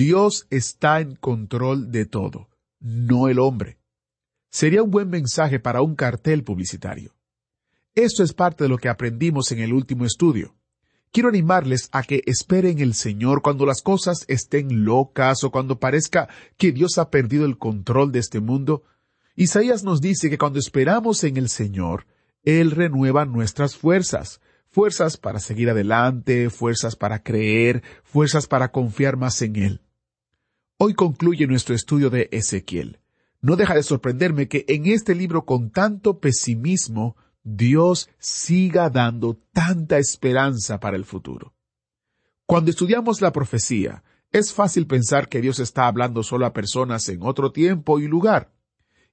Dios. Está en control de todo, no el hombre. Sería un buen mensaje para un cartel publicitario. Esto es parte de lo que aprendimos en el último estudio. Quiero animarles a que esperen el Señor cuando las cosas estén locas o cuando parezca que Dios ha perdido el control de este mundo. Isaías nos dice que cuando esperamos en el Señor, Él renueva nuestras fuerzas, fuerzas para seguir adelante, fuerzas para creer, fuerzas para confiar más en Él. Hoy concluye nuestro estudio de Ezequiel. No deja de sorprenderme que en este libro con tanto pesimismo Dios siga dando tanta esperanza para el futuro. Cuando estudiamos la profecía, es fácil pensar que Dios está hablando solo a personas en otro tiempo y lugar.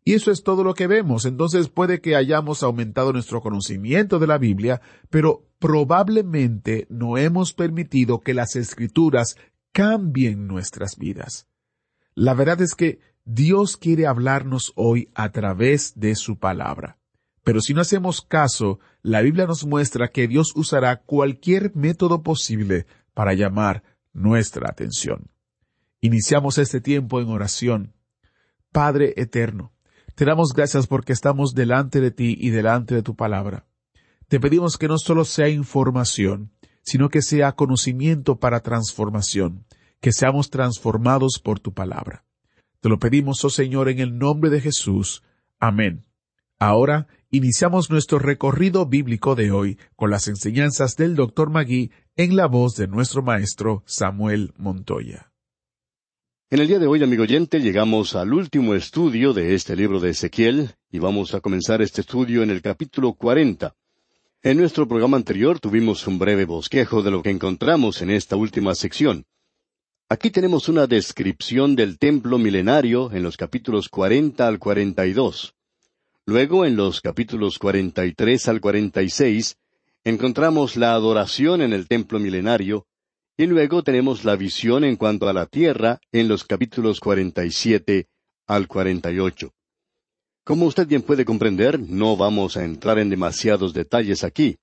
Y eso es todo lo que vemos, entonces puede que hayamos aumentado nuestro conocimiento de la Biblia, pero probablemente no hemos permitido que las escrituras cambien nuestras vidas. La verdad es que Dios quiere hablarnos hoy a través de su palabra. Pero si no hacemos caso, la Biblia nos muestra que Dios usará cualquier método posible para llamar nuestra atención. Iniciamos este tiempo en oración. Padre eterno, te damos gracias porque estamos delante de ti y delante de tu palabra. Te pedimos que no solo sea información, sino que sea conocimiento para transformación, que seamos transformados por tu palabra. Te lo pedimos, oh Señor, en el nombre de Jesús. Amén. Ahora iniciamos nuestro recorrido bíblico de hoy con las enseñanzas del Dr. Magui en la voz de nuestro maestro Samuel Montoya. En el día de hoy, amigo oyente, llegamos al último estudio de este libro de Ezequiel y vamos a comenzar este estudio en el capítulo 40. En nuestro programa anterior tuvimos un breve bosquejo de lo que encontramos en esta última sección. Aquí tenemos una descripción del templo milenario en los capítulos 40 al 42. Luego, en los capítulos 43 al 46, encontramos la adoración en el templo milenario, y luego tenemos la visión en cuanto a la tierra en los capítulos 47 al 48. Como usted bien puede comprender, no vamos a entrar en demasiados detalles aquí.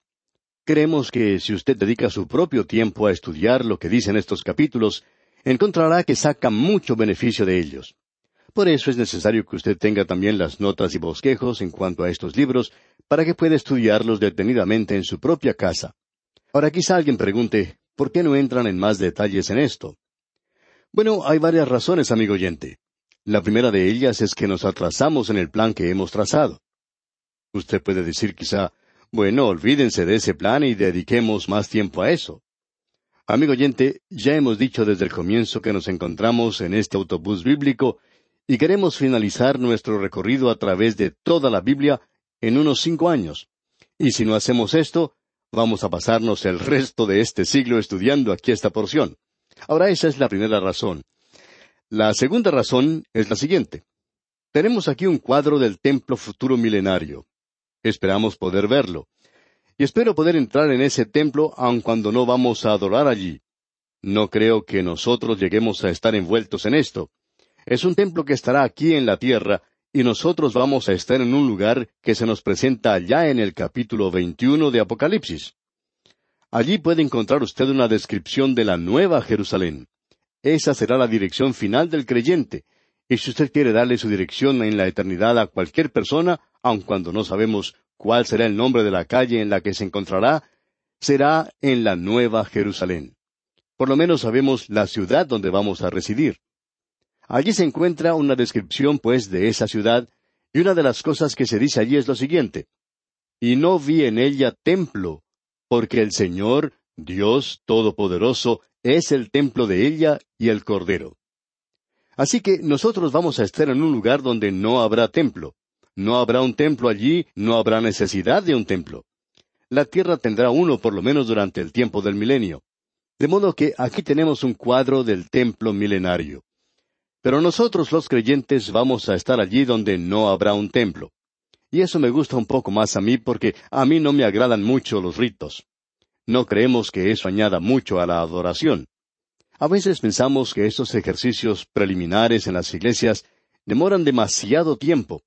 Creemos que si usted dedica su propio tiempo a estudiar lo que dicen estos capítulos, encontrará que saca mucho beneficio de ellos. Por eso es necesario que usted tenga también las notas y bosquejos en cuanto a estos libros, para que pueda estudiarlos detenidamente en su propia casa. Ahora quizá alguien pregunte, ¿por qué no entran en más detalles en esto? Bueno, hay varias razones, amigo oyente. La primera de ellas es que nos atrasamos en el plan que hemos trazado. Usted puede decir quizá, bueno, olvídense de ese plan y dediquemos más tiempo a eso. Amigo oyente, ya hemos dicho desde el comienzo que nos encontramos en este autobús bíblico y queremos finalizar nuestro recorrido a través de toda la Biblia en unos cinco años. Y si no hacemos esto, vamos a pasarnos el resto de este siglo estudiando aquí esta porción. Ahora esa es la primera razón. La segunda razón es la siguiente. Tenemos aquí un cuadro del templo futuro milenario. Esperamos poder verlo. Y espero poder entrar en ese templo aun cuando no vamos a adorar allí. No creo que nosotros lleguemos a estar envueltos en esto. Es un templo que estará aquí en la tierra, y nosotros vamos a estar en un lugar que se nos presenta allá en el capítulo 21 de Apocalipsis. Allí puede encontrar usted una descripción de la nueva Jerusalén. Esa será la dirección final del creyente, y si usted quiere darle su dirección en la eternidad a cualquier persona, aun cuando no sabemos cuál será el nombre de la calle en la que se encontrará, será en la Nueva Jerusalén. Por lo menos sabemos la ciudad donde vamos a residir. Allí se encuentra una descripción, pues, de esa ciudad, y una de las cosas que se dice allí es lo siguiente. Y no vi en ella templo, porque el Señor, Dios Todopoderoso, es el templo de ella y el Cordero. Así que nosotros vamos a estar en un lugar donde no habrá templo. No habrá un templo allí, no habrá necesidad de un templo. La tierra tendrá uno por lo menos durante el tiempo del milenio. De modo que aquí tenemos un cuadro del templo milenario. Pero nosotros los creyentes vamos a estar allí donde no habrá un templo. Y eso me gusta un poco más a mí porque a mí no me agradan mucho los ritos. No creemos que eso añada mucho a la adoración. A veces pensamos que estos ejercicios preliminares en las iglesias demoran demasiado tiempo.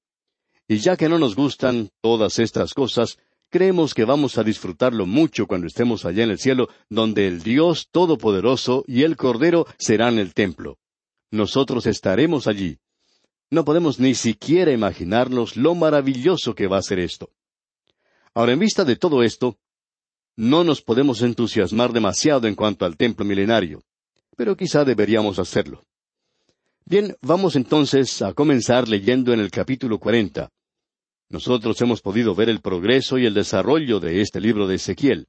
Y ya que no nos gustan todas estas cosas, creemos que vamos a disfrutarlo mucho cuando estemos allá en el cielo, donde el Dios Todopoderoso y el Cordero serán el templo. Nosotros estaremos allí. No podemos ni siquiera imaginarnos lo maravilloso que va a ser esto. Ahora, en vista de todo esto, no nos podemos entusiasmar demasiado en cuanto al templo milenario, pero quizá deberíamos hacerlo. Bien, vamos entonces a comenzar leyendo en el capítulo cuarenta. Nosotros hemos podido ver el progreso y el desarrollo de este libro de Ezequiel.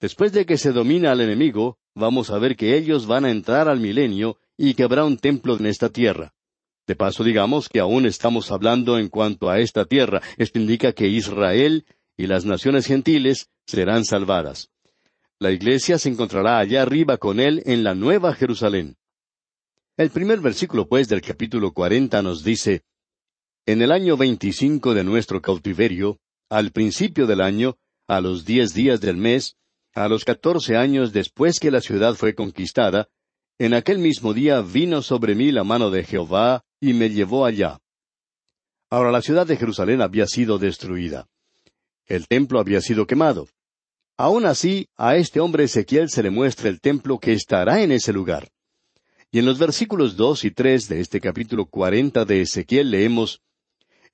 Después de que se domina al enemigo, vamos a ver que ellos van a entrar al milenio y que habrá un templo en esta tierra. De paso, digamos que aún estamos hablando en cuanto a esta tierra. Esto indica que Israel y las naciones gentiles serán salvadas. La iglesia se encontrará allá arriba con él en la nueva Jerusalén. El primer versículo, pues, del capítulo cuarenta nos dice, en el año veinticinco de nuestro cautiverio, al principio del año, a los diez días del mes, a los catorce años después que la ciudad fue conquistada, en aquel mismo día vino sobre mí la mano de Jehová y me llevó allá. Ahora la ciudad de Jerusalén había sido destruida. El templo había sido quemado. Aun así, a este hombre Ezequiel se le muestra el templo que estará en ese lugar. Y en los versículos dos y tres de este capítulo cuarenta de Ezequiel leemos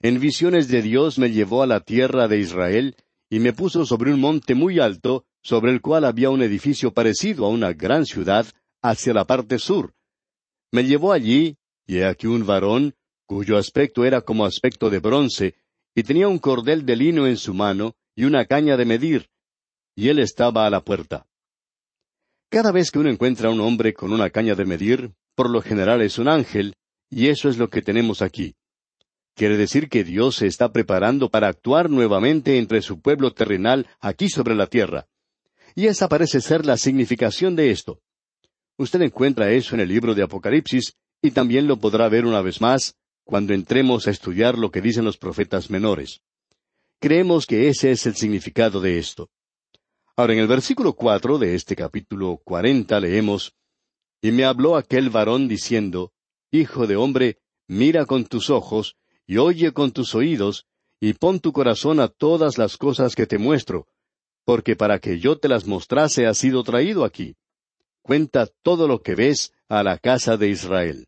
en visiones de Dios me llevó a la tierra de Israel, y me puso sobre un monte muy alto, sobre el cual había un edificio parecido a una gran ciudad, hacia la parte sur. Me llevó allí, y he aquí un varón, cuyo aspecto era como aspecto de bronce, y tenía un cordel de lino en su mano, y una caña de medir, y él estaba a la puerta. Cada vez que uno encuentra a un hombre con una caña de medir, por lo general es un ángel, y eso es lo que tenemos aquí. Quiere decir que Dios se está preparando para actuar nuevamente entre su pueblo terrenal aquí sobre la tierra. Y esa parece ser la significación de esto. Usted encuentra eso en el libro de Apocalipsis y también lo podrá ver una vez más cuando entremos a estudiar lo que dicen los profetas menores. Creemos que ese es el significado de esto. Ahora, en el versículo cuatro de este capítulo cuarenta leemos Y me habló aquel varón diciendo Hijo de hombre, mira con tus ojos, y oye con tus oídos, y pon tu corazón a todas las cosas que te muestro, porque para que yo te las mostrase has sido traído aquí. Cuenta todo lo que ves a la casa de Israel.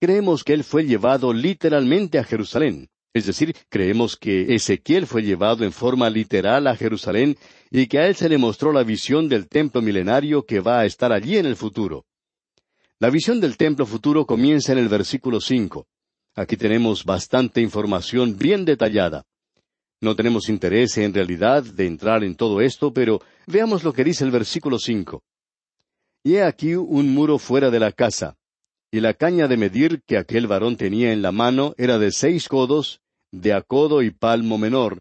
Creemos que él fue llevado literalmente a Jerusalén, es decir, creemos que Ezequiel fue llevado en forma literal a Jerusalén y que a él se le mostró la visión del templo milenario que va a estar allí en el futuro. La visión del templo futuro comienza en el versículo cinco. Aquí tenemos bastante información bien detallada. No tenemos interés en realidad de entrar en todo esto, pero veamos lo que dice el versículo cinco. Y he aquí un muro fuera de la casa, y la caña de medir que aquel varón tenía en la mano era de seis codos, de a codo y palmo menor,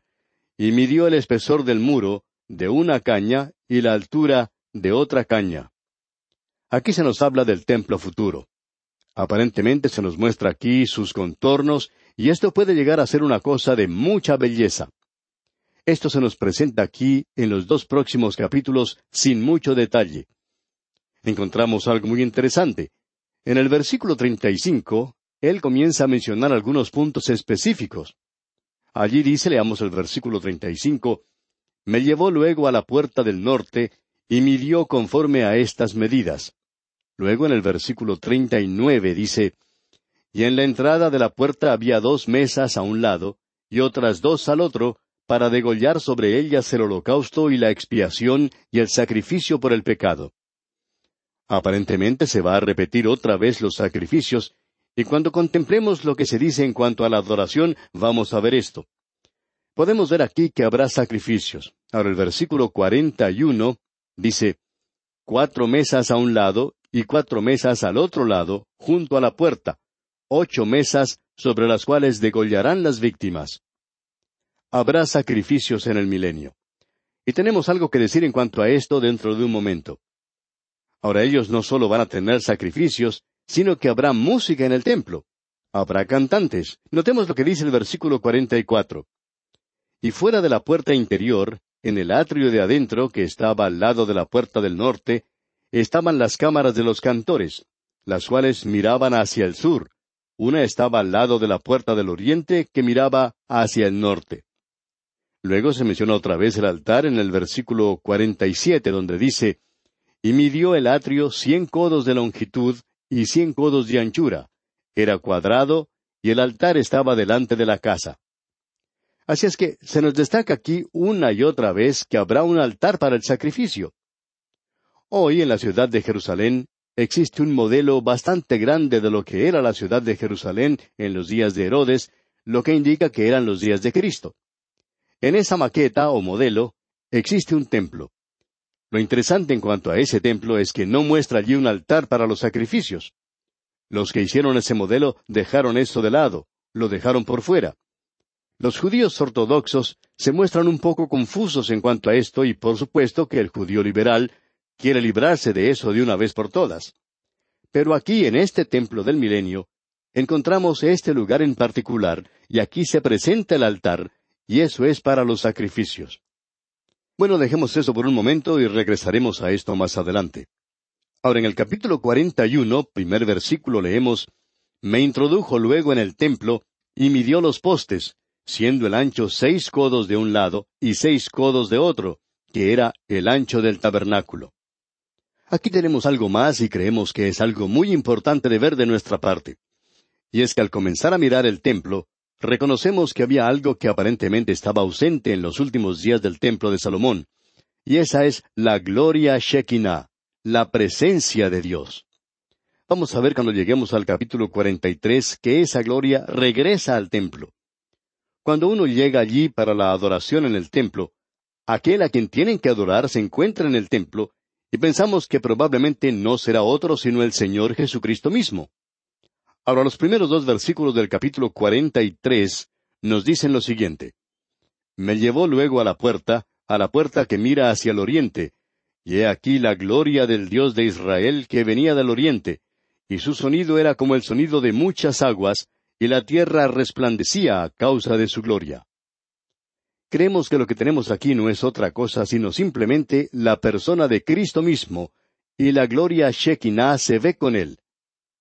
y midió el espesor del muro, de una caña, y la altura de otra caña. Aquí se nos habla del templo futuro. Aparentemente se nos muestra aquí sus contornos, y esto puede llegar a ser una cosa de mucha belleza. Esto se nos presenta aquí en los dos próximos capítulos sin mucho detalle. Encontramos algo muy interesante. En el versículo 35, él comienza a mencionar algunos puntos específicos. Allí dice, leamos el versículo 35, Me llevó luego a la puerta del norte y midió conforme a estas medidas. Luego en el versículo treinta y nueve dice, Y en la entrada de la puerta había dos mesas a un lado, y otras dos al otro, para degollar sobre ellas el holocausto y la expiación y el sacrificio por el pecado. Aparentemente se va a repetir otra vez los sacrificios, y cuando contemplemos lo que se dice en cuanto a la adoración, vamos a ver esto. Podemos ver aquí que habrá sacrificios. Ahora el versículo cuarenta y uno dice, cuatro mesas a un lado y cuatro mesas al otro lado, junto a la puerta, ocho mesas sobre las cuales degollarán las víctimas. Habrá sacrificios en el milenio. Y tenemos algo que decir en cuanto a esto dentro de un momento. Ahora ellos no solo van a tener sacrificios, sino que habrá música en el templo. Habrá cantantes. Notemos lo que dice el versículo 44. Y fuera de la puerta interior, en el atrio de adentro, que estaba al lado de la puerta del norte, estaban las cámaras de los cantores, las cuales miraban hacia el sur. Una estaba al lado de la puerta del oriente, que miraba hacia el norte. Luego se menciona otra vez el altar en el versículo cuarenta y siete, donde dice, Y midió el atrio cien codos de longitud y cien codos de anchura. Era cuadrado, y el altar estaba delante de la casa. Así es que se nos destaca aquí una y otra vez que habrá un altar para el sacrificio. Hoy en la ciudad de Jerusalén existe un modelo bastante grande de lo que era la ciudad de Jerusalén en los días de Herodes, lo que indica que eran los días de Cristo. En esa maqueta o modelo existe un templo. Lo interesante en cuanto a ese templo es que no muestra allí un altar para los sacrificios. Los que hicieron ese modelo dejaron eso de lado, lo dejaron por fuera. Los judíos ortodoxos se muestran un poco confusos en cuanto a esto y por supuesto que el judío liberal quiere librarse de eso de una vez por todas. Pero aquí en este templo del milenio encontramos este lugar en particular y aquí se presenta el altar y eso es para los sacrificios. Bueno, dejemos eso por un momento y regresaremos a esto más adelante. Ahora en el capítulo cuarenta y uno, primer versículo, leemos Me introdujo luego en el templo y midió los postes, siendo el ancho seis codos de un lado y seis codos de otro, que era el ancho del tabernáculo. Aquí tenemos algo más y creemos que es algo muy importante de ver de nuestra parte. Y es que al comenzar a mirar el templo, reconocemos que había algo que aparentemente estaba ausente en los últimos días del templo de Salomón, y esa es la gloria Shekinah, la presencia de Dios. Vamos a ver cuando lleguemos al capítulo 43 que esa gloria regresa al templo. Cuando uno llega allí para la adoración en el templo, aquel a quien tienen que adorar se encuentra en el templo, y pensamos que probablemente no será otro sino el Señor Jesucristo mismo. Ahora los primeros dos versículos del capítulo cuarenta y tres nos dicen lo siguiente. Me llevó luego a la puerta, a la puerta que mira hacia el oriente, y he aquí la gloria del Dios de Israel que venía del oriente, y su sonido era como el sonido de muchas aguas, y la tierra resplandecía a causa de su gloria. Creemos que lo que tenemos aquí no es otra cosa sino simplemente la persona de Cristo mismo, y la gloria Shekinah se ve con él.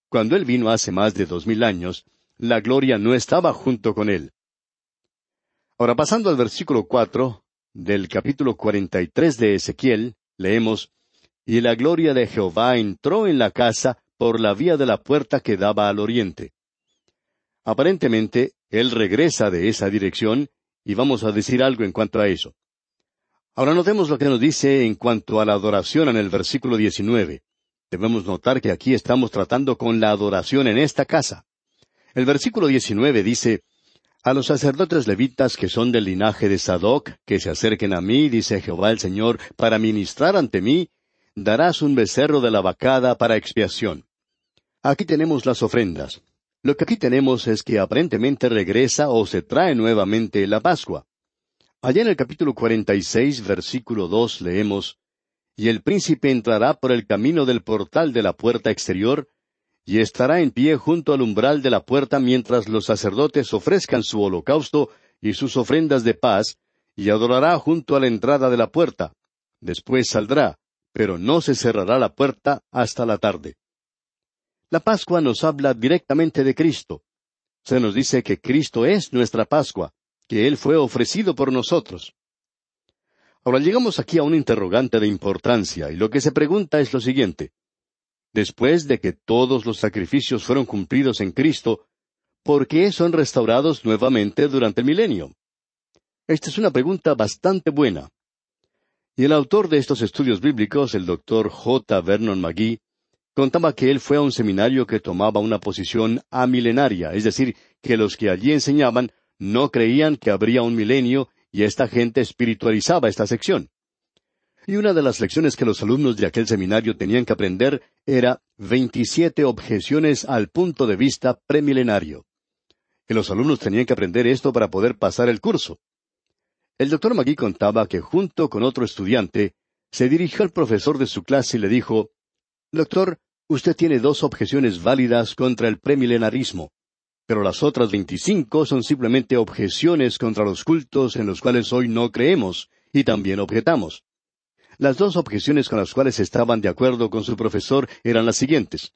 Cuando él vino hace más de dos mil años, la gloria no estaba junto con él. Ahora pasando al versículo cuatro del capítulo cuarenta y tres de Ezequiel, leemos Y la gloria de Jehová entró en la casa por la vía de la puerta que daba al oriente. Aparentemente, él regresa de esa dirección y vamos a decir algo en cuanto a eso. Ahora notemos lo que nos dice en cuanto a la adoración en el versículo 19. Debemos notar que aquí estamos tratando con la adoración en esta casa. El versículo 19 dice, A los sacerdotes levitas que son del linaje de Sadoc, que se acerquen a mí, dice Jehová el Señor, para ministrar ante mí, darás un becerro de la vacada para expiación. Aquí tenemos las ofrendas. Lo que aquí tenemos es que aparentemente regresa o se trae nuevamente la Pascua. Allá en el capítulo cuarenta y seis, versículo dos, leemos Y el príncipe entrará por el camino del portal de la puerta exterior, y estará en pie junto al umbral de la puerta mientras los sacerdotes ofrezcan su holocausto y sus ofrendas de paz, y adorará junto a la entrada de la puerta. Después saldrá, pero no se cerrará la puerta hasta la tarde. La Pascua nos habla directamente de Cristo. Se nos dice que Cristo es nuestra Pascua, que Él fue ofrecido por nosotros. Ahora llegamos aquí a un interrogante de importancia, y lo que se pregunta es lo siguiente. Después de que todos los sacrificios fueron cumplidos en Cristo, ¿por qué son restaurados nuevamente durante el milenio? Esta es una pregunta bastante buena. Y el autor de estos estudios bíblicos, el doctor J. Vernon McGee, contaba que él fue a un seminario que tomaba una posición amilenaria, es decir, que los que allí enseñaban no creían que habría un milenio y esta gente espiritualizaba esta sección. Y una de las lecciones que los alumnos de aquel seminario tenían que aprender era veintisiete objeciones al punto de vista premilenario. Y los alumnos tenían que aprender esto para poder pasar el curso. El doctor Magui contaba que junto con otro estudiante se dirigió al profesor de su clase y le dijo Doctor, usted tiene dos objeciones válidas contra el premilenarismo, pero las otras veinticinco son simplemente objeciones contra los cultos en los cuales hoy no creemos y también objetamos. Las dos objeciones con las cuales estaban de acuerdo con su profesor eran las siguientes.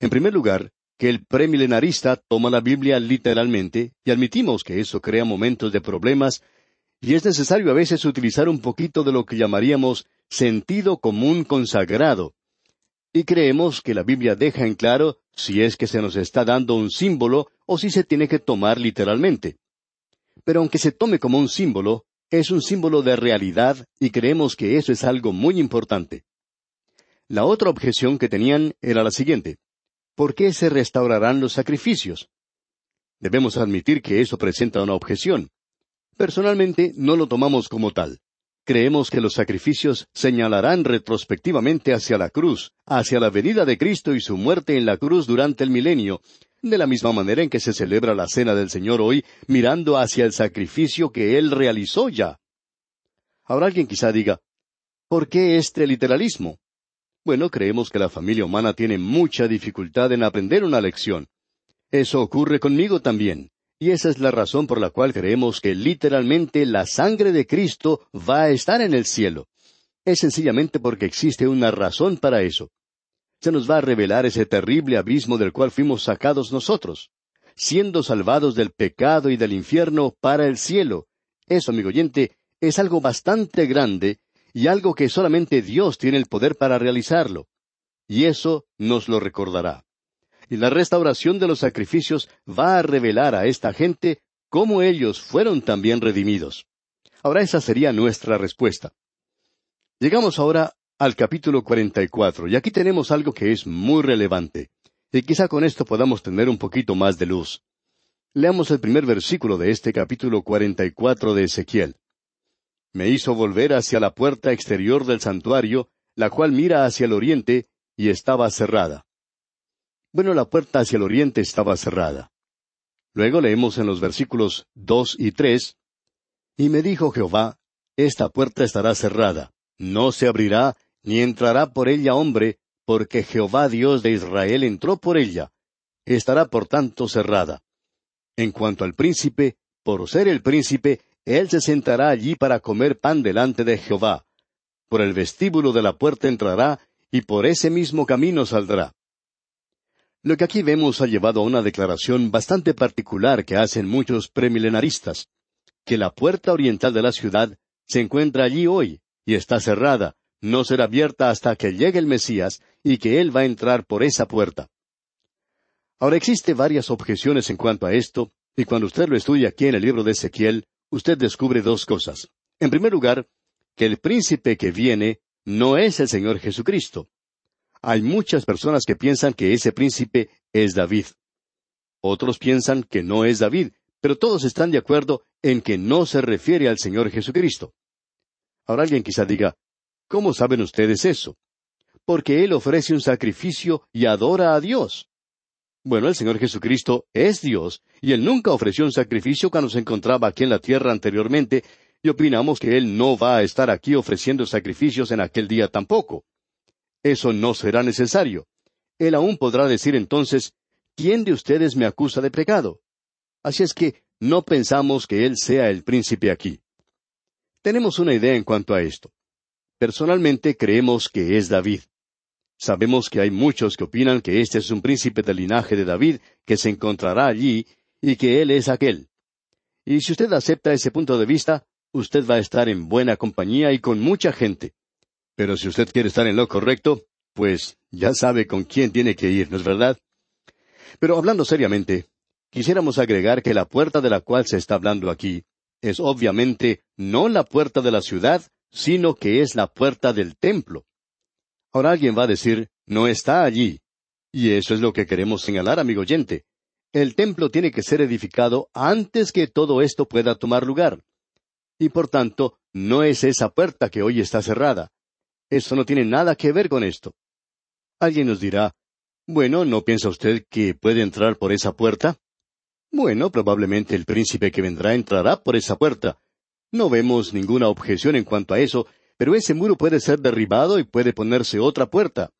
En primer lugar, que el premilenarista toma la Biblia literalmente, y admitimos que eso crea momentos de problemas, y es necesario a veces utilizar un poquito de lo que llamaríamos sentido común consagrado. Y creemos que la Biblia deja en claro si es que se nos está dando un símbolo o si se tiene que tomar literalmente. Pero aunque se tome como un símbolo, es un símbolo de realidad y creemos que eso es algo muy importante. La otra objeción que tenían era la siguiente. ¿Por qué se restaurarán los sacrificios? Debemos admitir que eso presenta una objeción. Personalmente no lo tomamos como tal. Creemos que los sacrificios señalarán retrospectivamente hacia la cruz, hacia la venida de Cristo y su muerte en la cruz durante el milenio, de la misma manera en que se celebra la cena del Señor hoy, mirando hacia el sacrificio que Él realizó ya. Ahora alguien quizá diga, ¿por qué este literalismo? Bueno, creemos que la familia humana tiene mucha dificultad en aprender una lección. Eso ocurre conmigo también. Y esa es la razón por la cual creemos que literalmente la sangre de Cristo va a estar en el cielo. Es sencillamente porque existe una razón para eso. Se nos va a revelar ese terrible abismo del cual fuimos sacados nosotros, siendo salvados del pecado y del infierno para el cielo. Eso, amigo oyente, es algo bastante grande y algo que solamente Dios tiene el poder para realizarlo. Y eso nos lo recordará. Y la restauración de los sacrificios va a revelar a esta gente cómo ellos fueron también redimidos. Ahora esa sería nuestra respuesta. Llegamos ahora al capítulo 44, y aquí tenemos algo que es muy relevante, y quizá con esto podamos tener un poquito más de luz. Leamos el primer versículo de este capítulo 44 de Ezequiel me hizo volver hacia la puerta exterior del santuario, la cual mira hacia el oriente, y estaba cerrada. Bueno, la puerta hacia el oriente estaba cerrada. Luego leemos en los versículos dos y tres, Y me dijo Jehová, Esta puerta estará cerrada, no se abrirá, ni entrará por ella hombre, porque Jehová Dios de Israel entró por ella. Estará por tanto cerrada. En cuanto al príncipe, por ser el príncipe, él se sentará allí para comer pan delante de Jehová. Por el vestíbulo de la puerta entrará, y por ese mismo camino saldrá. Lo que aquí vemos ha llevado a una declaración bastante particular que hacen muchos premilenaristas, que la puerta oriental de la ciudad se encuentra allí hoy, y está cerrada, no será abierta hasta que llegue el Mesías, y que Él va a entrar por esa puerta. Ahora existe varias objeciones en cuanto a esto, y cuando usted lo estudia aquí en el libro de Ezequiel, usted descubre dos cosas. En primer lugar, que el príncipe que viene no es el Señor Jesucristo. Hay muchas personas que piensan que ese príncipe es David. Otros piensan que no es David, pero todos están de acuerdo en que no se refiere al Señor Jesucristo. Ahora alguien quizá diga, ¿cómo saben ustedes eso? Porque Él ofrece un sacrificio y adora a Dios. Bueno, el Señor Jesucristo es Dios, y Él nunca ofreció un sacrificio cuando se encontraba aquí en la tierra anteriormente, y opinamos que Él no va a estar aquí ofreciendo sacrificios en aquel día tampoco. Eso no será necesario. Él aún podrá decir entonces, ¿quién de ustedes me acusa de pecado? Así es que no pensamos que Él sea el príncipe aquí. Tenemos una idea en cuanto a esto. Personalmente creemos que es David. Sabemos que hay muchos que opinan que este es un príncipe del linaje de David que se encontrará allí y que él es aquel. Y si usted acepta ese punto de vista, usted va a estar en buena compañía y con mucha gente. Pero si usted quiere estar en lo correcto, pues ya sabe con quién tiene que ir, ¿no es verdad? Pero hablando seriamente, quisiéramos agregar que la puerta de la cual se está hablando aquí es obviamente no la puerta de la ciudad, sino que es la puerta del templo. Ahora alguien va a decir, no está allí. Y eso es lo que queremos señalar, amigo oyente. El templo tiene que ser edificado antes que todo esto pueda tomar lugar. Y por tanto, no es esa puerta que hoy está cerrada. Eso no tiene nada que ver con esto. Alguien nos dirá, bueno, ¿no piensa usted que puede entrar por esa puerta? Bueno, probablemente el príncipe que vendrá entrará por esa puerta. No vemos ninguna objeción en cuanto a eso, pero ese muro puede ser derribado y puede ponerse otra puerta.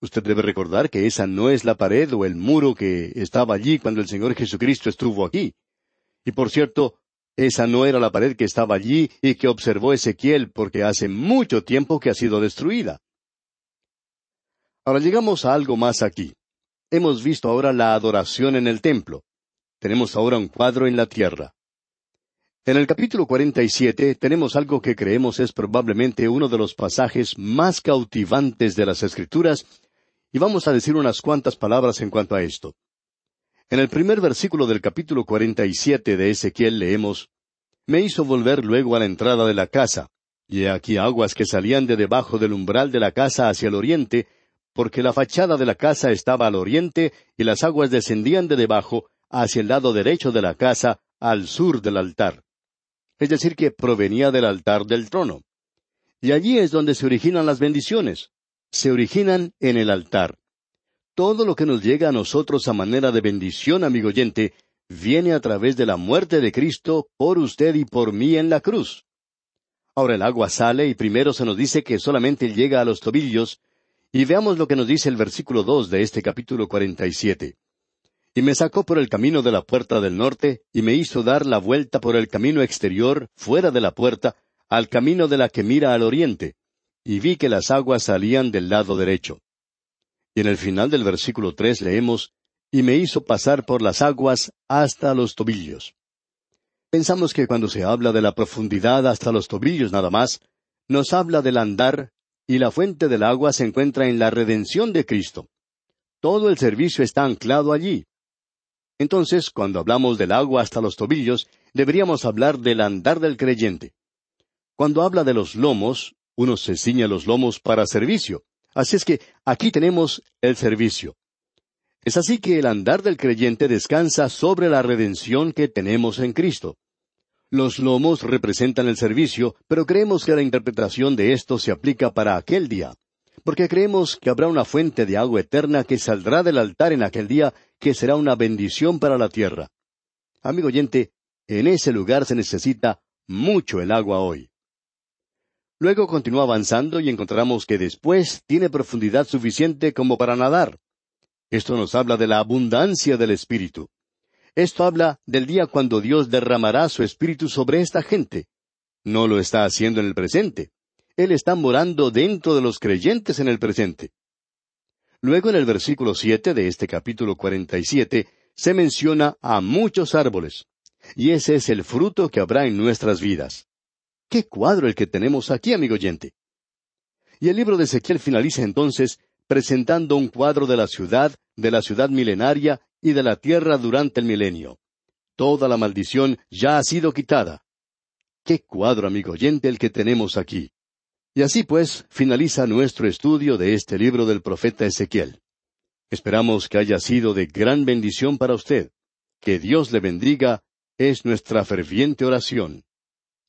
Usted debe recordar que esa no es la pared o el muro que estaba allí cuando el Señor Jesucristo estuvo aquí. Y por cierto, esa no era la pared que estaba allí y que observó Ezequiel porque hace mucho tiempo que ha sido destruida. Ahora llegamos a algo más aquí. Hemos visto ahora la adoración en el templo. Tenemos ahora un cuadro en la tierra. En el capítulo 47 tenemos algo que creemos es probablemente uno de los pasajes más cautivantes de las Escrituras, y vamos a decir unas cuantas palabras en cuanto a esto. En el primer versículo del capítulo 47 de Ezequiel leemos, Me hizo volver luego a la entrada de la casa, y he aquí aguas que salían de debajo del umbral de la casa hacia el oriente, porque la fachada de la casa estaba al oriente y las aguas descendían de debajo hacia el lado derecho de la casa, al sur del altar. Es decir, que provenía del altar del trono. Y allí es donde se originan las bendiciones. Se originan en el altar. Todo lo que nos llega a nosotros a manera de bendición, amigo oyente, viene a través de la muerte de Cristo por usted y por mí en la cruz. Ahora el agua sale y primero se nos dice que solamente llega a los tobillos, y veamos lo que nos dice el versículo dos de este capítulo cuarenta y siete. Y me sacó por el camino de la puerta del norte, y me hizo dar la vuelta por el camino exterior, fuera de la puerta, al camino de la que mira al oriente, y vi que las aguas salían del lado derecho. Y en el final del versículo tres leemos, y me hizo pasar por las aguas hasta los tobillos. Pensamos que cuando se habla de la profundidad hasta los tobillos nada más, nos habla del andar y la fuente del agua se encuentra en la redención de Cristo. Todo el servicio está anclado allí. Entonces, cuando hablamos del agua hasta los tobillos, deberíamos hablar del andar del creyente. Cuando habla de los lomos, uno se ciña los lomos para servicio. Así es que aquí tenemos el servicio. Es así que el andar del creyente descansa sobre la redención que tenemos en Cristo. Los lomos representan el servicio, pero creemos que la interpretación de esto se aplica para aquel día, porque creemos que habrá una fuente de agua eterna que saldrá del altar en aquel día, que será una bendición para la tierra. Amigo oyente, en ese lugar se necesita mucho el agua hoy. Luego continúa avanzando y encontramos que después tiene profundidad suficiente como para nadar. Esto nos habla de la abundancia del Espíritu. Esto habla del día cuando Dios derramará su espíritu sobre esta gente. No lo está haciendo en el presente. Él está morando dentro de los creyentes en el presente. Luego en el versículo siete de este capítulo cuarenta y siete se menciona a muchos árboles. Y ese es el fruto que habrá en nuestras vidas. Qué cuadro el que tenemos aquí, amigo oyente. Y el libro de Ezequiel finaliza entonces presentando un cuadro de la ciudad, de la ciudad milenaria y de la tierra durante el milenio. Toda la maldición ya ha sido quitada. Qué cuadro, amigo oyente, el que tenemos aquí. Y así pues, finaliza nuestro estudio de este libro del profeta Ezequiel. Esperamos que haya sido de gran bendición para usted. Que Dios le bendiga es nuestra ferviente oración.